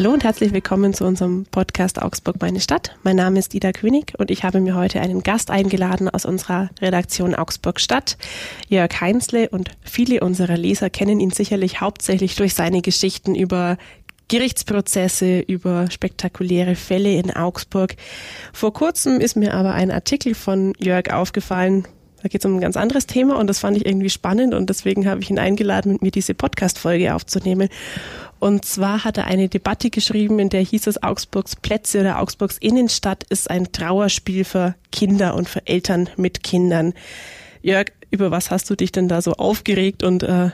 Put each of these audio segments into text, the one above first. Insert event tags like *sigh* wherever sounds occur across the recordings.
Hallo und herzlich willkommen zu unserem Podcast Augsburg meine Stadt. Mein Name ist Ida König und ich habe mir heute einen Gast eingeladen aus unserer Redaktion Augsburg Stadt, Jörg Heinzle und viele unserer Leser kennen ihn sicherlich hauptsächlich durch seine Geschichten über Gerichtsprozesse, über spektakuläre Fälle in Augsburg. Vor kurzem ist mir aber ein Artikel von Jörg aufgefallen, da geht es um ein ganz anderes Thema und das fand ich irgendwie spannend und deswegen habe ich ihn eingeladen, mit mir diese Podcast-Folge aufzunehmen. Und zwar hat er eine Debatte geschrieben, in der hieß es, Augsburgs Plätze oder Augsburgs Innenstadt ist ein Trauerspiel für Kinder und für Eltern mit Kindern. Jörg, über was hast du dich denn da so aufgeregt und äh,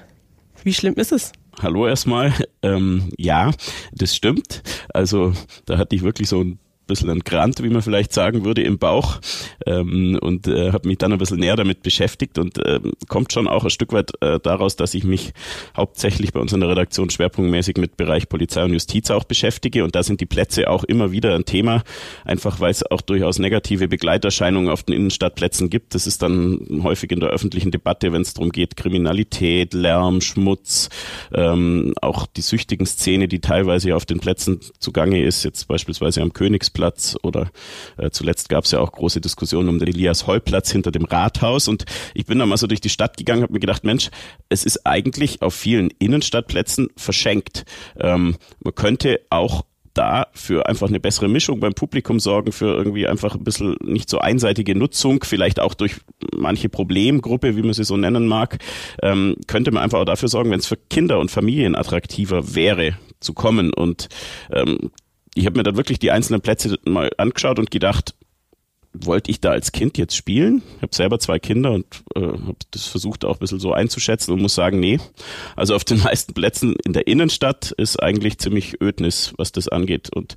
wie schlimm ist es? Hallo erstmal. Ähm, ja, das stimmt. Also da hatte ich wirklich so ein bisschen ein Grant, wie man vielleicht sagen würde, im Bauch ähm, und äh, habe mich dann ein bisschen näher damit beschäftigt und äh, kommt schon auch ein Stück weit äh, daraus, dass ich mich hauptsächlich bei uns in der Redaktion schwerpunktmäßig mit Bereich Polizei und Justiz auch beschäftige und da sind die Plätze auch immer wieder ein Thema, einfach weil es auch durchaus negative Begleiterscheinungen auf den Innenstadtplätzen gibt. Das ist dann häufig in der öffentlichen Debatte, wenn es darum geht, Kriminalität, Lärm, Schmutz, ähm, auch die süchtigen Szene, die teilweise auf den Plätzen zugange ist, jetzt beispielsweise am Königs Platz oder äh, zuletzt gab es ja auch große Diskussionen um den Elias-Heul-Platz hinter dem Rathaus und ich bin da mal so durch die Stadt gegangen, habe mir gedacht, Mensch, es ist eigentlich auf vielen Innenstadtplätzen verschenkt. Ähm, man könnte auch da für einfach eine bessere Mischung beim Publikum sorgen, für irgendwie einfach ein bisschen nicht so einseitige Nutzung, vielleicht auch durch manche Problemgruppe, wie man sie so nennen mag, ähm, könnte man einfach auch dafür sorgen, wenn es für Kinder und Familien attraktiver wäre zu kommen. Und ähm, ich habe mir dann wirklich die einzelnen Plätze mal angeschaut und gedacht, wollte ich da als Kind jetzt spielen? Ich habe selber zwei Kinder und äh, habe das versucht auch ein bisschen so einzuschätzen und muss sagen, nee. Also auf den *laughs* meisten Plätzen in der Innenstadt ist eigentlich ziemlich Ödnis, was das angeht. Und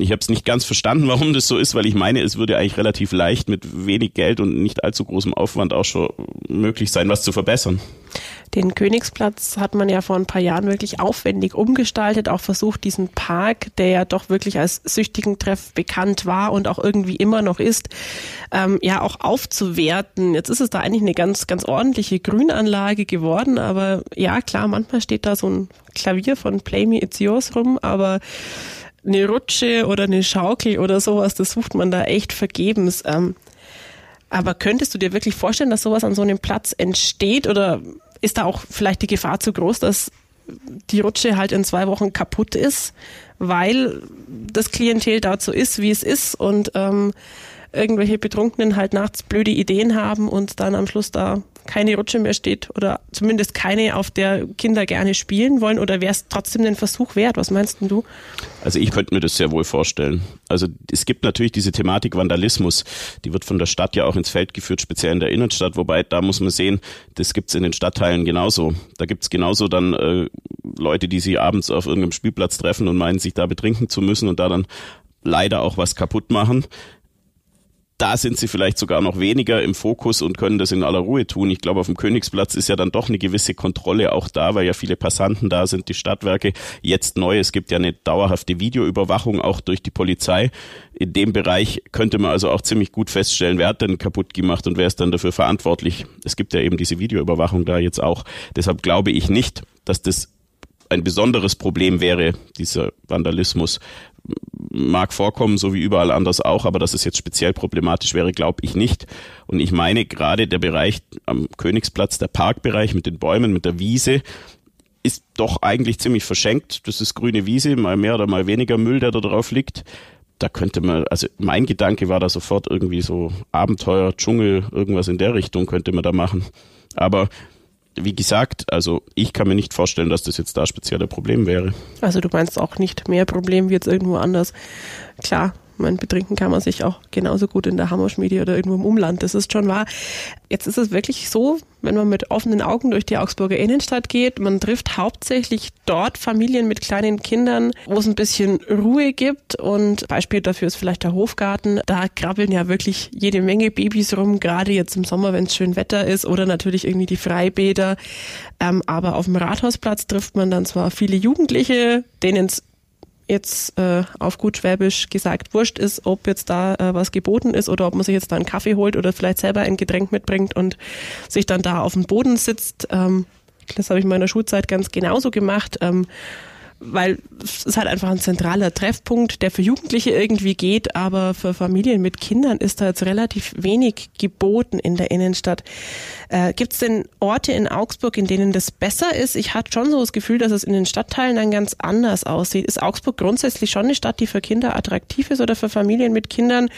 ich habe es nicht ganz verstanden, warum das so ist, weil ich meine, es würde eigentlich relativ leicht mit wenig Geld und nicht allzu großem Aufwand auch schon möglich sein, was zu verbessern. Den Königsplatz hat man ja vor ein paar Jahren wirklich aufwendig umgestaltet, auch versucht, diesen Park, der ja doch wirklich als süchtigen Treff bekannt war und auch irgendwie immer noch ist, ähm, ja auch aufzuwerten. Jetzt ist es da eigentlich eine ganz, ganz ordentliche Grünanlage geworden, aber ja, klar, manchmal steht da so ein Klavier von Play Me It's Yours rum, aber eine Rutsche oder eine Schaukel oder sowas, das sucht man da echt vergebens. Ähm, aber könntest du dir wirklich vorstellen, dass sowas an so einem Platz entsteht oder ist da auch vielleicht die Gefahr zu groß, dass die Rutsche halt in zwei Wochen kaputt ist, weil das Klientel so ist, wie es ist und ähm, irgendwelche Betrunkenen halt nachts blöde Ideen haben und dann am Schluss da keine Rutsche mehr steht oder zumindest keine, auf der Kinder gerne spielen wollen oder wäre es trotzdem den Versuch wert? Was meinst denn du? Also ich könnte mir das sehr wohl vorstellen. Also es gibt natürlich diese Thematik Vandalismus, die wird von der Stadt ja auch ins Feld geführt, speziell in der Innenstadt, wobei da muss man sehen, das gibt es in den Stadtteilen genauso. Da gibt es genauso dann äh, Leute, die sich abends auf irgendeinem Spielplatz treffen und meinen, sich da betrinken zu müssen und da dann leider auch was kaputt machen da sind sie vielleicht sogar noch weniger im Fokus und können das in aller Ruhe tun. Ich glaube, auf dem Königsplatz ist ja dann doch eine gewisse Kontrolle auch da, weil ja viele Passanten da sind, die Stadtwerke. Jetzt neu, es gibt ja eine dauerhafte Videoüberwachung auch durch die Polizei. In dem Bereich könnte man also auch ziemlich gut feststellen, wer hat denn kaputt gemacht und wer ist dann dafür verantwortlich. Es gibt ja eben diese Videoüberwachung da jetzt auch. Deshalb glaube ich nicht, dass das ein besonderes Problem wäre, dieser Vandalismus, mag vorkommen, so wie überall anders auch, aber dass es jetzt speziell problematisch wäre, glaube ich nicht. Und ich meine, gerade der Bereich am Königsplatz, der Parkbereich mit den Bäumen, mit der Wiese, ist doch eigentlich ziemlich verschenkt. Das ist grüne Wiese, mal mehr oder mal weniger Müll, der da drauf liegt. Da könnte man, also mein Gedanke war da sofort irgendwie so Abenteuer, Dschungel, irgendwas in der Richtung könnte man da machen. Aber wie gesagt, also ich kann mir nicht vorstellen, dass das jetzt da speziell ein Problem wäre. Also du meinst auch nicht mehr Problem wie jetzt irgendwo anders. Klar, mein betrinken kann man sich auch genauso gut in der Hammerschmiede oder irgendwo im Umland. Das ist schon wahr. Jetzt ist es wirklich so, wenn man mit offenen Augen durch die Augsburger Innenstadt geht, man trifft hauptsächlich dort Familien mit kleinen Kindern, wo es ein bisschen Ruhe gibt. Und Beispiel dafür ist vielleicht der Hofgarten. Da krabbeln ja wirklich jede Menge Babys rum, gerade jetzt im Sommer, wenn es schön Wetter ist oder natürlich irgendwie die Freibäder. Ähm, aber auf dem Rathausplatz trifft man dann zwar viele Jugendliche, denen es jetzt äh, auf gut Schwäbisch gesagt wurscht ist, ob jetzt da äh, was geboten ist oder ob man sich jetzt da einen Kaffee holt oder vielleicht selber ein Getränk mitbringt und sich dann da auf dem Boden sitzt. Ähm, das habe ich in meiner Schulzeit ganz genauso gemacht. Ähm, weil es halt einfach ein zentraler Treffpunkt, der für Jugendliche irgendwie geht, aber für Familien mit Kindern ist da jetzt relativ wenig geboten in der Innenstadt. Äh, Gibt es denn Orte in Augsburg, in denen das besser ist? Ich hatte schon so das Gefühl, dass es in den Stadtteilen dann ganz anders aussieht. Ist Augsburg grundsätzlich schon eine Stadt, die für Kinder attraktiv ist oder für Familien mit Kindern?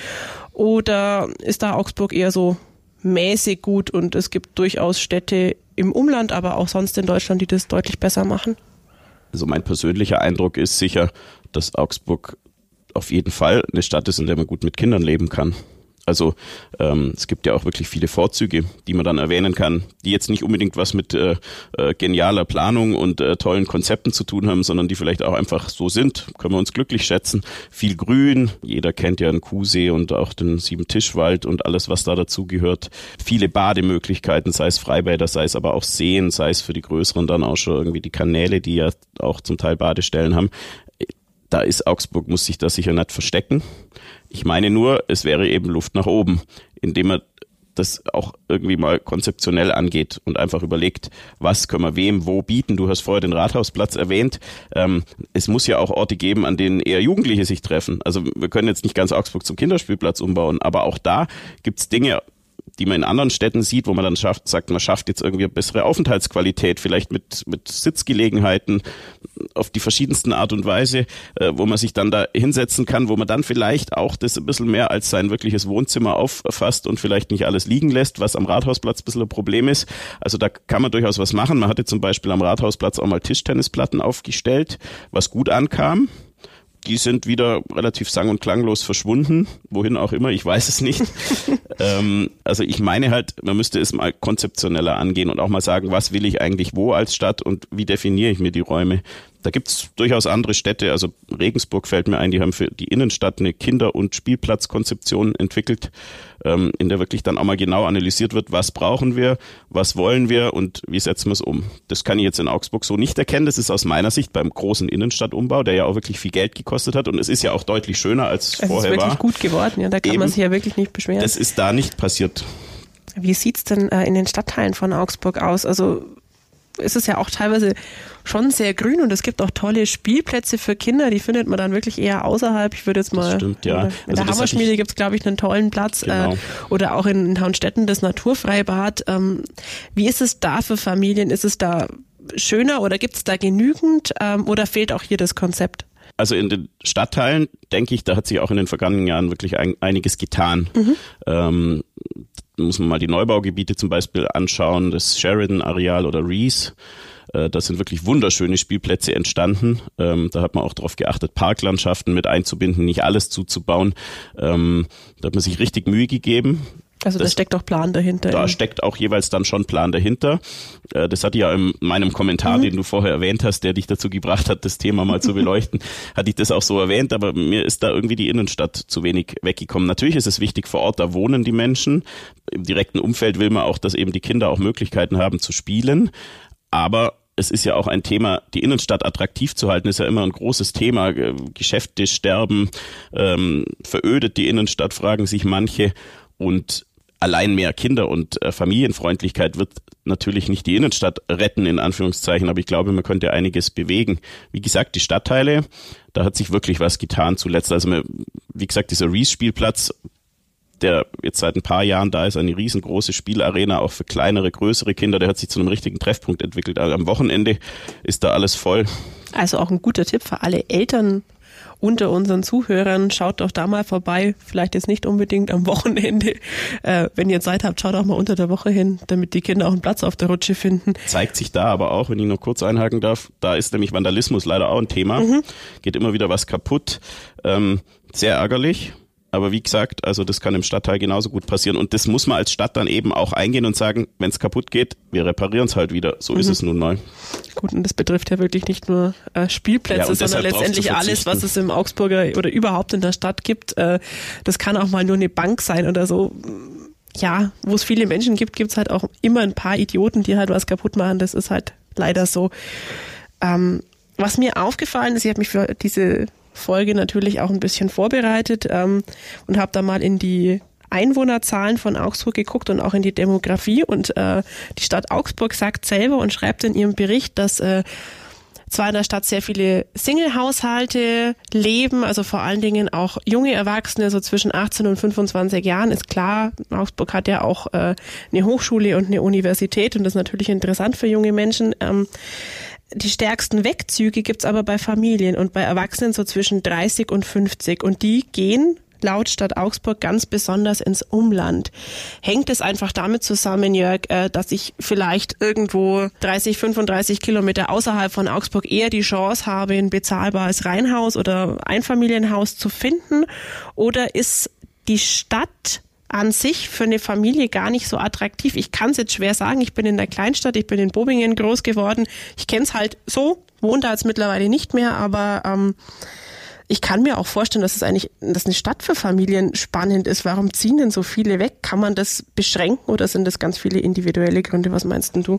Oder ist da Augsburg eher so mäßig gut und es gibt durchaus Städte im Umland, aber auch sonst in Deutschland, die das deutlich besser machen? Also mein persönlicher Eindruck ist sicher, dass Augsburg auf jeden Fall eine Stadt ist, in der man gut mit Kindern leben kann. Also ähm, es gibt ja auch wirklich viele Vorzüge, die man dann erwähnen kann, die jetzt nicht unbedingt was mit äh, äh, genialer Planung und äh, tollen Konzepten zu tun haben, sondern die vielleicht auch einfach so sind. Können wir uns glücklich schätzen. Viel Grün, jeder kennt ja einen Kuhsee und auch den Siebentischwald und alles, was da dazu gehört. Viele Bademöglichkeiten, sei es Freibäder, sei es aber auch Seen, sei es für die größeren dann auch schon irgendwie die Kanäle, die ja auch zum Teil Badestellen haben da ist Augsburg, muss sich da sicher nicht verstecken. Ich meine nur, es wäre eben Luft nach oben, indem man das auch irgendwie mal konzeptionell angeht und einfach überlegt, was können wir wem wo bieten. Du hast vorher den Rathausplatz erwähnt. Ähm, es muss ja auch Orte geben, an denen eher Jugendliche sich treffen. Also wir können jetzt nicht ganz Augsburg zum Kinderspielplatz umbauen, aber auch da gibt's Dinge, die man in anderen Städten sieht, wo man dann schafft, sagt, man schafft jetzt irgendwie eine bessere Aufenthaltsqualität, vielleicht mit, mit Sitzgelegenheiten auf die verschiedensten Art und Weise, äh, wo man sich dann da hinsetzen kann, wo man dann vielleicht auch das ein bisschen mehr als sein wirkliches Wohnzimmer auffasst und vielleicht nicht alles liegen lässt, was am Rathausplatz ein bisschen ein Problem ist. Also da kann man durchaus was machen. Man hatte zum Beispiel am Rathausplatz auch mal Tischtennisplatten aufgestellt, was gut ankam die sind wieder relativ sang- und klanglos verschwunden. Wohin auch immer, ich weiß es nicht. *laughs* ähm, also ich meine halt, man müsste es mal konzeptioneller angehen und auch mal sagen, was will ich eigentlich wo als Stadt und wie definiere ich mir die Räume. Da gibt's durchaus andere Städte, also Regensburg fällt mir ein, die haben für die Innenstadt eine Kinder- und Spielplatzkonzeption entwickelt, ähm, in der wirklich dann auch mal genau analysiert wird, was brauchen wir, was wollen wir und wie setzen wir es um. Das kann ich jetzt in Augsburg so nicht erkennen. Das ist aus meiner Sicht beim großen Innenstadtumbau, der ja auch wirklich viel Geld gekostet hat und es ist ja auch deutlich schöner als es vorher war. Es ist wirklich war. gut geworden, ja, da kann Eben, man sich ja wirklich nicht beschweren. Das ist da nicht passiert. Wie sieht's denn äh, in den Stadtteilen von Augsburg aus? Also ist es ja auch teilweise schon sehr grün und es gibt auch tolle Spielplätze für Kinder, die findet man dann wirklich eher außerhalb. Ich würde jetzt mal. Das stimmt, ja. In also der Hammerschmiede gibt es, glaube ich, einen tollen Platz. Äh, genau. Äh, oder auch in, in Haunstetten das Naturfreibad. Ähm, wie ist es da für Familien? Ist es da schöner oder gibt es da genügend ähm, oder fehlt auch hier das Konzept? Also in den Stadtteilen, denke ich, da hat sich auch in den vergangenen Jahren wirklich ein, einiges getan. Mhm. Ähm, muss man mal die Neubaugebiete zum Beispiel anschauen, das Sheridan-Areal oder Reese. Äh, da sind wirklich wunderschöne Spielplätze entstanden. Ähm, da hat man auch darauf geachtet, Parklandschaften mit einzubinden, nicht alles zuzubauen. Ähm, da hat man sich richtig Mühe gegeben. Also da steckt auch Plan dahinter. Da steckt auch jeweils dann schon Plan dahinter. Äh, das hatte ja in meinem Kommentar, mhm. den du vorher erwähnt hast, der dich dazu gebracht hat, das Thema mal zu beleuchten, *laughs* hatte ich das auch so erwähnt, aber mir ist da irgendwie die Innenstadt zu wenig weggekommen. Natürlich ist es wichtig vor Ort, da wohnen die Menschen. Im direkten Umfeld will man auch, dass eben die Kinder auch Möglichkeiten haben zu spielen. Aber es ist ja auch ein Thema, die Innenstadt attraktiv zu halten, ist ja immer ein großes Thema. Geschäfte sterben, ähm, verödet die Innenstadt, fragen sich manche. Und allein mehr Kinder- und äh, Familienfreundlichkeit wird natürlich nicht die Innenstadt retten, in Anführungszeichen, aber ich glaube, man könnte einiges bewegen. Wie gesagt, die Stadtteile, da hat sich wirklich was getan zuletzt. Also, wie gesagt, dieser Reese-Spielplatz, der jetzt seit ein paar Jahren da ist, eine riesengroße Spielarena, auch für kleinere, größere Kinder, der hat sich zu einem richtigen Treffpunkt entwickelt. Also am Wochenende ist da alles voll. Also auch ein guter Tipp für alle Eltern unter unseren Zuhörern, schaut doch da mal vorbei. Vielleicht jetzt nicht unbedingt am Wochenende. Äh, wenn ihr Zeit habt, schaut auch mal unter der Woche hin, damit die Kinder auch einen Platz auf der Rutsche finden. Zeigt sich da aber auch, wenn ich noch kurz einhaken darf, da ist nämlich Vandalismus leider auch ein Thema. Mhm. Geht immer wieder was kaputt. Ähm, sehr ärgerlich. Aber wie gesagt, also das kann im Stadtteil genauso gut passieren. Und das muss man als Stadt dann eben auch eingehen und sagen, wenn es kaputt geht, wir reparieren es halt wieder. So mhm. ist es nun mal. Gut, und das betrifft ja wirklich nicht nur äh, Spielplätze, ja, sondern letztendlich alles, was es im Augsburger oder überhaupt in der Stadt gibt. Äh, das kann auch mal nur eine Bank sein oder so. Ja, wo es viele Menschen gibt, gibt es halt auch immer ein paar Idioten, die halt was kaputt machen. Das ist halt leider so. Ähm, was mir aufgefallen ist, ich habe mich für diese Folge natürlich auch ein bisschen vorbereitet ähm, und habe da mal in die Einwohnerzahlen von Augsburg geguckt und auch in die Demografie. Und äh, die Stadt Augsburg sagt selber und schreibt in ihrem Bericht, dass äh, zwar in der Stadt sehr viele Single-Haushalte leben, also vor allen Dingen auch junge Erwachsene, so zwischen 18 und 25 Jahren, ist klar, Augsburg hat ja auch äh, eine Hochschule und eine Universität und das ist natürlich interessant für junge Menschen. Ähm, die stärksten Wegzüge gibt's aber bei Familien und bei Erwachsenen so zwischen 30 und 50 und die gehen laut Stadt Augsburg ganz besonders ins Umland. Hängt es einfach damit zusammen, Jörg, äh, dass ich vielleicht irgendwo 30, 35 Kilometer außerhalb von Augsburg eher die Chance habe, ein bezahlbares Reihenhaus oder Einfamilienhaus zu finden? Oder ist die Stadt an sich für eine Familie gar nicht so attraktiv. Ich kann es jetzt schwer sagen. Ich bin in der Kleinstadt, ich bin in Bobingen groß geworden. Ich kenne es halt so, wohne da jetzt mittlerweile nicht mehr, aber ähm, ich kann mir auch vorstellen, dass es eigentlich, dass eine Stadt für Familien spannend ist. Warum ziehen denn so viele weg? Kann man das beschränken oder sind das ganz viele individuelle Gründe? Was meinst denn du?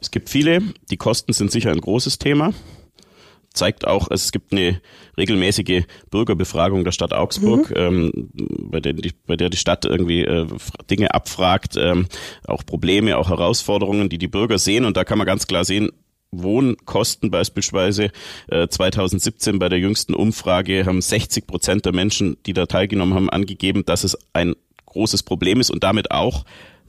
Es gibt viele. Die Kosten sind sicher ein großes Thema. Zeigt auch, es gibt eine regelmäßige Bürgerbefragung der Stadt Augsburg, mhm. ähm, bei, der die, bei der die Stadt irgendwie äh, Dinge abfragt, ähm, auch Probleme, auch Herausforderungen, die die Bürger sehen. Und da kann man ganz klar sehen, Wohnkosten beispielsweise. Äh, 2017 bei der jüngsten Umfrage haben 60 Prozent der Menschen, die da teilgenommen haben, angegeben, dass es ein großes Problem ist und damit auch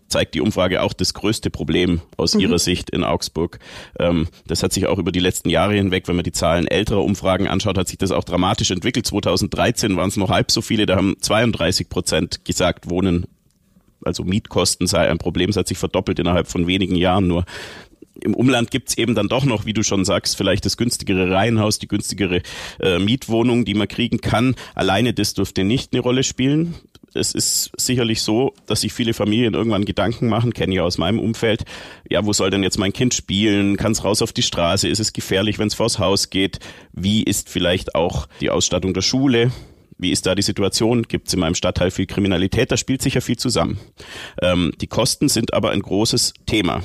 zeigt die Umfrage auch das größte Problem aus mhm. ihrer Sicht in Augsburg. Ähm, das hat sich auch über die letzten Jahre hinweg, wenn man die Zahlen älterer Umfragen anschaut, hat sich das auch dramatisch entwickelt. 2013 waren es noch halb so viele, da haben 32 Prozent gesagt, Wohnen also Mietkosten sei ein Problem. Es hat sich verdoppelt innerhalb von wenigen Jahren nur im Umland gibt's eben dann doch noch, wie du schon sagst, vielleicht das günstigere Reihenhaus, die günstigere äh, Mietwohnung, die man kriegen kann. Alleine das dürfte nicht eine Rolle spielen. Es ist sicherlich so, dass sich viele Familien irgendwann Gedanken machen, kenne ich aus meinem Umfeld, ja, wo soll denn jetzt mein Kind spielen? Kann es raus auf die Straße? Ist es gefährlich, wenn es vors Haus geht? Wie ist vielleicht auch die Ausstattung der Schule? Wie ist da die Situation? Gibt es in meinem Stadtteil viel Kriminalität? Da spielt sicher viel zusammen. Ähm, die Kosten sind aber ein großes Thema.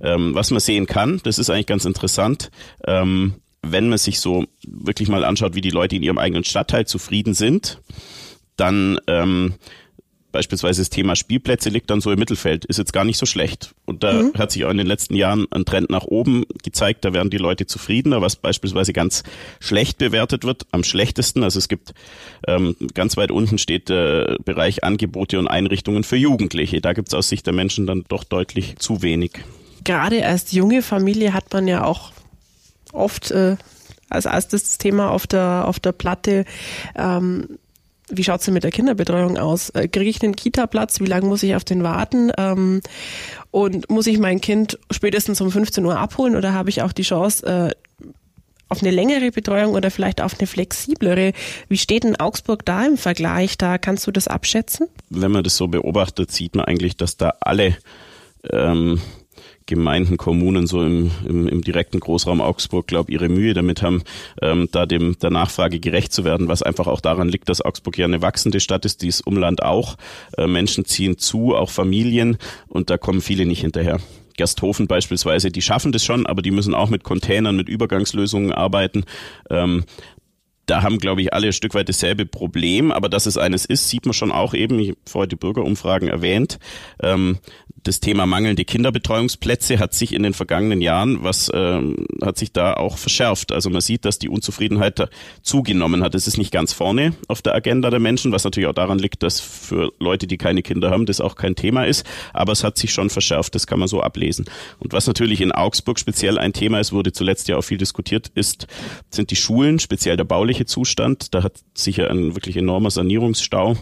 Ähm, was man sehen kann, das ist eigentlich ganz interessant, ähm, wenn man sich so wirklich mal anschaut, wie die Leute in ihrem eigenen Stadtteil zufrieden sind, dann ähm, Beispielsweise das Thema Spielplätze liegt dann so im Mittelfeld, ist jetzt gar nicht so schlecht. Und da mhm. hat sich auch in den letzten Jahren ein Trend nach oben gezeigt, da werden die Leute zufriedener, was beispielsweise ganz schlecht bewertet wird, am schlechtesten. Also es gibt ähm, ganz weit unten steht der Bereich Angebote und Einrichtungen für Jugendliche. Da gibt es aus Sicht der Menschen dann doch deutlich zu wenig. Gerade als junge Familie hat man ja auch oft äh, als erstes Thema auf der, auf der Platte ähm, wie schaut's denn mit der Kinderbetreuung aus? Äh, Kriege ich einen Kita-Platz? Wie lange muss ich auf den warten? Ähm, und muss ich mein Kind spätestens um 15 Uhr abholen oder habe ich auch die Chance, äh, auf eine längere Betreuung oder vielleicht auf eine flexiblere. Wie steht denn Augsburg da im Vergleich? Da kannst du das abschätzen? Wenn man das so beobachtet, sieht man eigentlich, dass da alle ähm, Gemeinden, Kommunen so im, im, im direkten Großraum Augsburg, glaube ihre Mühe damit haben, ähm, da dem der Nachfrage gerecht zu werden, was einfach auch daran liegt, dass Augsburg ja eine wachsende Stadt ist, dies Umland auch. Äh, Menschen ziehen zu, auch Familien, und da kommen viele nicht hinterher. Gersthofen beispielsweise, die schaffen das schon, aber die müssen auch mit Containern, mit Übergangslösungen arbeiten. Ähm, da haben, glaube ich, alle ein Stück weit dasselbe Problem, aber dass es eines ist, sieht man schon auch eben, ich habe vorher die Bürgerumfragen erwähnt, ähm, das Thema mangelnde Kinderbetreuungsplätze hat sich in den vergangenen Jahren, was ähm, hat sich da auch verschärft. Also man sieht, dass die Unzufriedenheit da zugenommen hat. Es ist nicht ganz vorne auf der Agenda der Menschen, was natürlich auch daran liegt, dass für Leute, die keine Kinder haben, das auch kein Thema ist. Aber es hat sich schon verschärft, das kann man so ablesen. Und was natürlich in Augsburg speziell ein Thema ist, wurde zuletzt ja auch viel diskutiert, ist, sind die Schulen, speziell der bauliche Zustand. Da hat sich ja ein wirklich enormer Sanierungsstau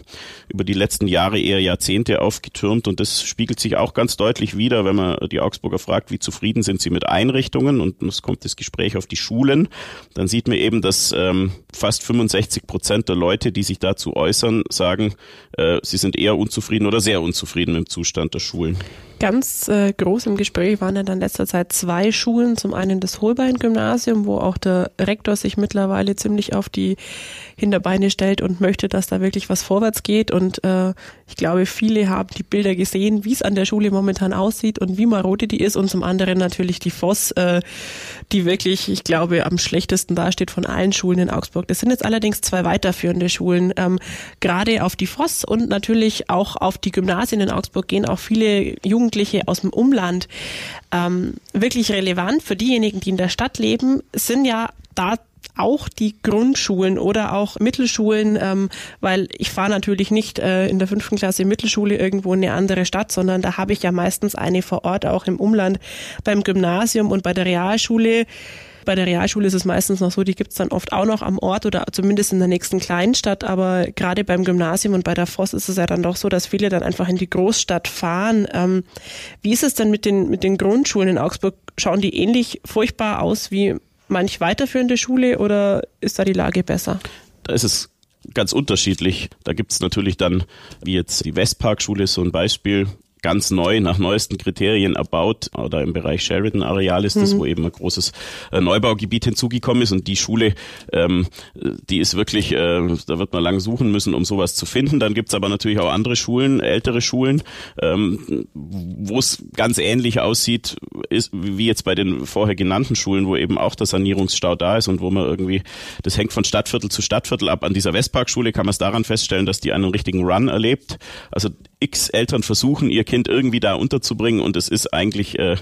über die letzten Jahre, eher Jahrzehnte aufgetürmt und das spiegelt sich auch ganz deutlich wieder, wenn man die Augsburger fragt, wie zufrieden sind sie mit Einrichtungen und es kommt das Gespräch auf die Schulen, dann sieht man eben, dass ähm, fast 65 Prozent der Leute, die sich dazu äußern, sagen, äh, sie sind eher unzufrieden oder sehr unzufrieden mit dem Zustand der Schulen. Ganz äh, groß im Gespräch waren ja dann letzter Zeit zwei Schulen. Zum einen das Holbein-Gymnasium, wo auch der Rektor sich mittlerweile ziemlich auf die Hinterbeine stellt und möchte, dass da wirklich was vorwärts geht. Und äh, ich glaube, viele haben die Bilder gesehen, wie es an der Schule momentan aussieht und wie marode die ist. Und zum anderen natürlich die Voss, äh, die wirklich, ich glaube, am schlechtesten dasteht von allen Schulen in Augsburg. Das sind jetzt allerdings zwei weiterführende Schulen. Ähm, gerade auf die Voss und natürlich auch auf die Gymnasien in Augsburg gehen auch viele Jugendliche Jugendliche aus dem Umland. Ähm, wirklich relevant für diejenigen, die in der Stadt leben, sind ja da auch die Grundschulen oder auch Mittelschulen, ähm, weil ich fahre natürlich nicht äh, in der fünften Klasse Mittelschule irgendwo in eine andere Stadt, sondern da habe ich ja meistens eine vor Ort, auch im Umland, beim Gymnasium und bei der Realschule. Bei der Realschule ist es meistens noch so, die gibt's dann oft auch noch am Ort oder zumindest in der nächsten Kleinstadt. Aber gerade beim Gymnasium und bei der Voss ist es ja dann doch so, dass viele dann einfach in die Großstadt fahren. Ähm, wie ist es denn mit den, mit den Grundschulen in Augsburg? Schauen die ähnlich furchtbar aus wie manch weiterführende Schule oder ist da die Lage besser? Da ist es ganz unterschiedlich. Da gibt es natürlich dann, wie jetzt die Westparkschule, so ein Beispiel, ganz neu nach neuesten Kriterien erbaut oder im Bereich Sheridan-Areal ist das, mhm. wo eben ein großes äh, Neubaugebiet hinzugekommen ist und die Schule, ähm, die ist wirklich, äh, da wird man lang suchen müssen, um sowas zu finden. Dann gibt's aber natürlich auch andere Schulen, ältere Schulen, ähm, wo es ganz ähnlich aussieht, ist wie jetzt bei den vorher genannten Schulen, wo eben auch der Sanierungsstau da ist und wo man irgendwie, das hängt von Stadtviertel zu Stadtviertel ab. An dieser Westparkschule kann man es daran feststellen, dass die einen richtigen Run erlebt. Also x Eltern versuchen, ihr Kind irgendwie da unterzubringen und es ist eigentlich äh,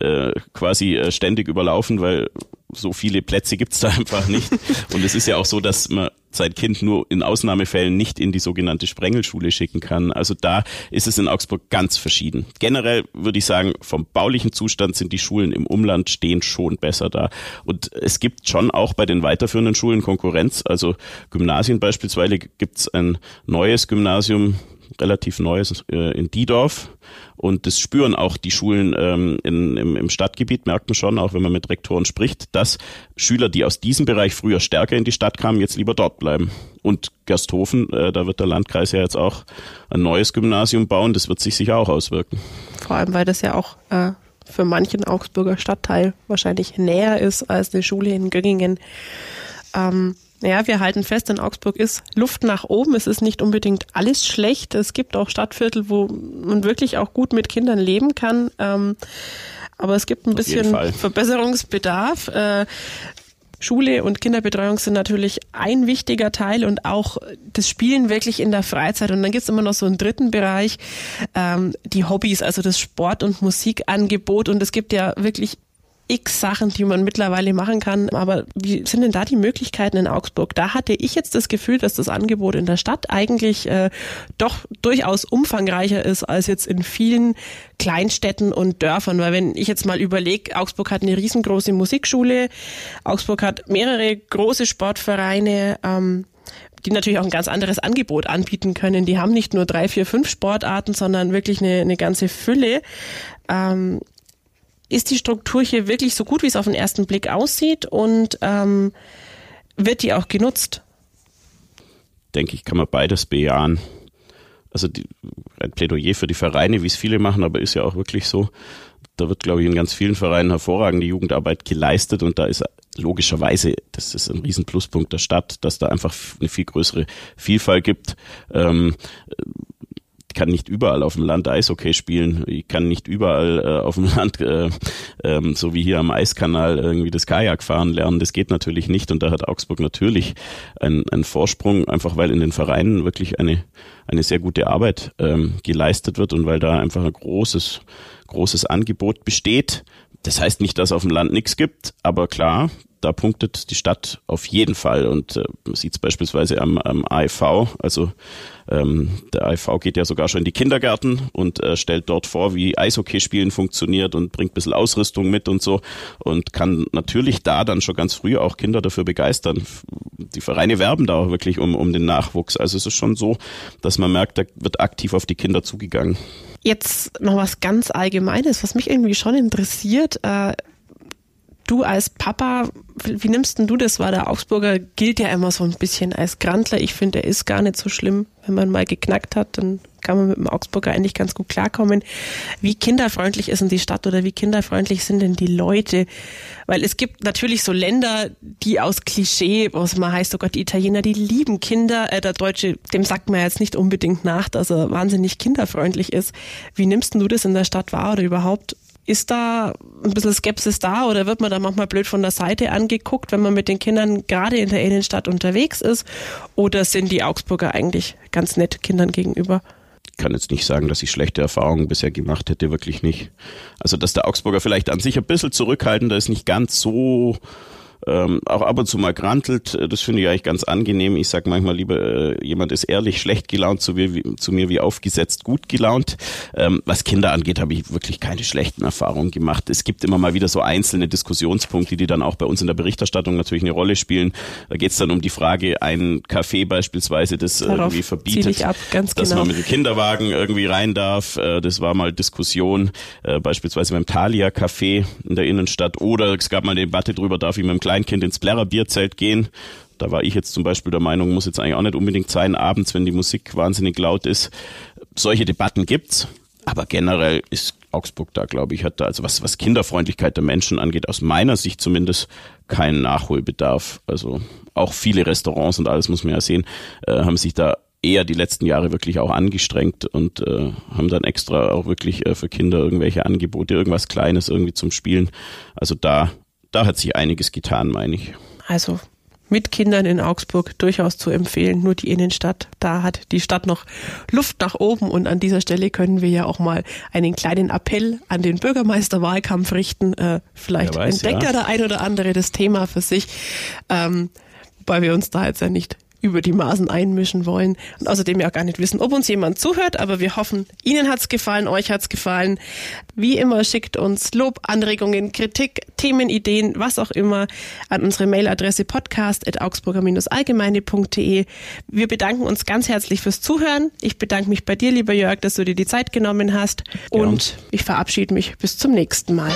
äh, quasi äh, ständig überlaufen, weil so viele Plätze gibt's da *laughs* einfach nicht. Und es ist ja auch so, dass man sein Kind nur in Ausnahmefällen nicht in die sogenannte Sprengelschule schicken kann. Also da ist es in Augsburg ganz verschieden. Generell würde ich sagen, vom baulichen Zustand sind die Schulen im Umland stehen schon besser da. Und es gibt schon auch bei den weiterführenden Schulen Konkurrenz. Also Gymnasien beispielsweise gibt's ein neues Gymnasium, relativ Neues äh, in Diedorf. Und das spüren auch die Schulen ähm, in, im, im Stadtgebiet, merkt man schon, auch wenn man mit Rektoren spricht, dass Schüler, die aus diesem Bereich früher stärker in die Stadt kamen, jetzt lieber dort bleiben. Und Gersthofen, äh, da wird der Landkreis ja jetzt auch ein neues Gymnasium bauen, das wird sich sicher auch auswirken. Vor allem, weil das ja auch äh, für manchen Augsburger Stadtteil wahrscheinlich näher ist als eine Schule in Göggingen. Ähm, ja, wir halten fest, in Augsburg ist Luft nach oben. Es ist nicht unbedingt alles schlecht. Es gibt auch Stadtviertel, wo man wirklich auch gut mit Kindern leben kann. Ähm, aber es gibt ein bisschen Verbesserungsbedarf. Äh, Schule und Kinderbetreuung sind natürlich ein wichtiger Teil und auch das Spielen wirklich in der Freizeit. Und dann gibt es immer noch so einen dritten Bereich, ähm, die Hobbys, also das Sport- und Musikangebot. Und es gibt ja wirklich x Sachen, die man mittlerweile machen kann. Aber wie sind denn da die Möglichkeiten in Augsburg? Da hatte ich jetzt das Gefühl, dass das Angebot in der Stadt eigentlich äh, doch durchaus umfangreicher ist als jetzt in vielen Kleinstädten und Dörfern. Weil wenn ich jetzt mal überlege, Augsburg hat eine riesengroße Musikschule, Augsburg hat mehrere große Sportvereine, ähm, die natürlich auch ein ganz anderes Angebot anbieten können. Die haben nicht nur drei, vier, fünf Sportarten, sondern wirklich eine, eine ganze Fülle. Ähm, ist die Struktur hier wirklich so gut, wie es auf den ersten Blick aussieht und ähm, wird die auch genutzt? Denke ich, kann man beides bejahen. Also die, ein Plädoyer für die Vereine, wie es viele machen, aber ist ja auch wirklich so. Da wird, glaube ich, in ganz vielen Vereinen hervorragende Jugendarbeit geleistet und da ist logischerweise, das ist ein Riesenpluspunkt der Stadt, dass da einfach eine viel größere Vielfalt gibt. Ähm, kann nicht überall auf dem Land Eishockey spielen. Ich kann nicht überall äh, auf dem *laughs* Land, äh, ähm, so wie hier am Eiskanal, irgendwie das Kajak fahren lernen. Das geht natürlich nicht. Und da hat Augsburg natürlich einen, einen Vorsprung, einfach weil in den Vereinen wirklich eine, eine sehr gute Arbeit ähm, geleistet wird und weil da einfach ein großes, großes Angebot besteht. Das heißt nicht, dass auf dem Land nichts gibt, aber klar, da punktet die Stadt auf jeden Fall. Und äh, man sieht es beispielsweise am, am AIV. Also ähm, der AIV geht ja sogar schon in die Kindergärten und äh, stellt dort vor, wie Eishockeyspielen funktioniert und bringt ein bisschen Ausrüstung mit und so und kann natürlich da dann schon ganz früh auch Kinder dafür begeistern. Die Vereine werben da auch wirklich um, um den Nachwuchs. Also es ist schon so, dass man merkt, da wird aktiv auf die Kinder zugegangen. Jetzt noch was ganz Allgemeines, was mich irgendwie schon interessiert. Äh Du als Papa, wie nimmst denn du das wahr? Der Augsburger gilt ja immer so ein bisschen als Grantler. Ich finde, er ist gar nicht so schlimm. Wenn man mal geknackt hat, dann kann man mit dem Augsburger eigentlich ganz gut klarkommen. Wie kinderfreundlich ist denn die Stadt oder wie kinderfreundlich sind denn die Leute? Weil es gibt natürlich so Länder, die aus Klischee, was man heißt, oh Gott, die Italiener, die lieben Kinder. Äh, der Deutsche, dem sagt man jetzt nicht unbedingt nach, dass er wahnsinnig kinderfreundlich ist. Wie nimmst denn du das in der Stadt wahr oder überhaupt? Ist da ein bisschen Skepsis da oder wird man da manchmal blöd von der Seite angeguckt, wenn man mit den Kindern gerade in der Innenstadt unterwegs ist? Oder sind die Augsburger eigentlich ganz nett Kindern gegenüber? kann jetzt nicht sagen, dass ich schlechte Erfahrungen bisher gemacht hätte, wirklich nicht. Also, dass der Augsburger vielleicht an sich ein bisschen zurückhaltender ist, nicht ganz so ähm, auch ab und zu mal grantelt. Äh, das finde ich eigentlich ganz angenehm. Ich sage manchmal lieber, äh, jemand ist ehrlich schlecht gelaunt zu mir, wie, zu mir wie aufgesetzt gut gelaunt. Ähm, was Kinder angeht, habe ich wirklich keine schlechten Erfahrungen gemacht. Es gibt immer mal wieder so einzelne Diskussionspunkte, die dann auch bei uns in der Berichterstattung natürlich eine Rolle spielen. Da geht es dann um die Frage, ein Café beispielsweise, das Darauf irgendwie verbietet, ab, dass genau. man mit dem Kinderwagen irgendwie rein darf. Äh, das war mal Diskussion, äh, beispielsweise beim Thalia Café in der Innenstadt. Oder es gab mal eine Debatte darüber, darf ich mit dem kleinen Kleinkind ins Plärrer Bierzelt gehen. Da war ich jetzt zum Beispiel der Meinung, muss jetzt eigentlich auch nicht unbedingt sein, abends, wenn die Musik wahnsinnig laut ist. Solche Debatten gibt's. Aber generell ist Augsburg da, glaube ich, hat da, also was, was Kinderfreundlichkeit der Menschen angeht, aus meiner Sicht zumindest keinen Nachholbedarf. Also auch viele Restaurants und alles muss man ja sehen, äh, haben sich da eher die letzten Jahre wirklich auch angestrengt und äh, haben dann extra auch wirklich äh, für Kinder irgendwelche Angebote, irgendwas Kleines irgendwie zum Spielen. Also da da hat sich einiges getan, meine ich. Also mit Kindern in Augsburg durchaus zu empfehlen, nur die Innenstadt. Da hat die Stadt noch Luft nach oben und an dieser Stelle können wir ja auch mal einen kleinen Appell an den Bürgermeisterwahlkampf richten. Äh, vielleicht weiß, entdeckt ja. der ein oder andere das Thema für sich, ähm, weil wir uns da jetzt ja nicht über die Maßen einmischen wollen und außerdem ja gar nicht wissen, ob uns jemand zuhört, aber wir hoffen, Ihnen hat's gefallen, euch hat's gefallen. Wie immer schickt uns Lob, Anregungen, Kritik, Themenideen, was auch immer an unsere Mailadresse podcast@augsburger-allgemeine.de. Wir bedanken uns ganz herzlich fürs Zuhören. Ich bedanke mich bei dir, lieber Jörg, dass du dir die Zeit genommen hast und ja. ich verabschiede mich bis zum nächsten Mal.